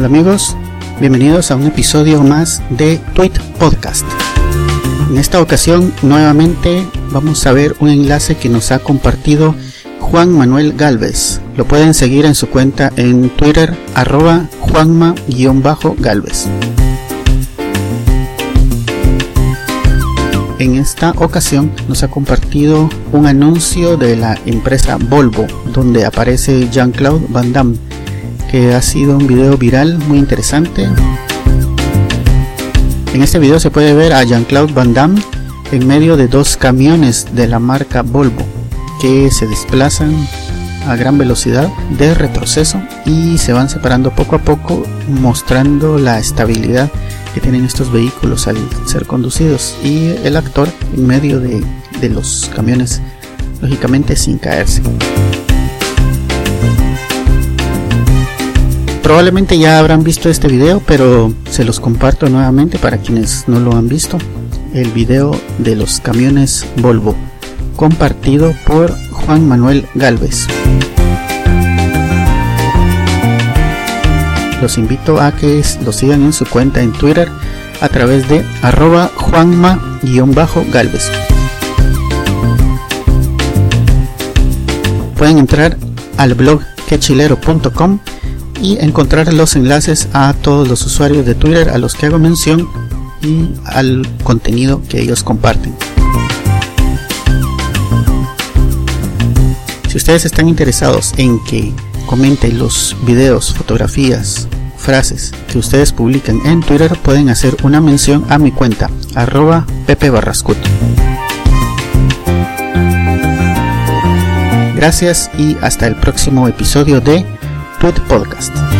Hola amigos, bienvenidos a un episodio más de Tweet Podcast. En esta ocasión nuevamente vamos a ver un enlace que nos ha compartido Juan Manuel Galvez. Lo pueden seguir en su cuenta en Twitter arroba juanma-galvez. En esta ocasión nos ha compartido un anuncio de la empresa Volvo donde aparece Jean-Claude Van Damme que ha sido un video viral muy interesante. En este video se puede ver a Jean-Claude Van Damme en medio de dos camiones de la marca Volvo que se desplazan a gran velocidad de retroceso y se van separando poco a poco mostrando la estabilidad que tienen estos vehículos al ser conducidos y el actor en medio de, de los camiones lógicamente sin caerse. Probablemente ya habrán visto este video, pero se los comparto nuevamente para quienes no lo han visto. El video de los camiones Volvo, compartido por Juan Manuel Galvez. Los invito a que lo sigan en su cuenta en Twitter a través de arroba juanma-galvez. Pueden entrar al blog quechilero.com y encontrar los enlaces a todos los usuarios de Twitter a los que hago mención y al contenido que ellos comparten. Si ustedes están interesados en que comente los videos, fotografías, frases que ustedes publican en Twitter, pueden hacer una mención a mi cuenta, arroba Pepe Gracias y hasta el próximo episodio de Tweet Podcast.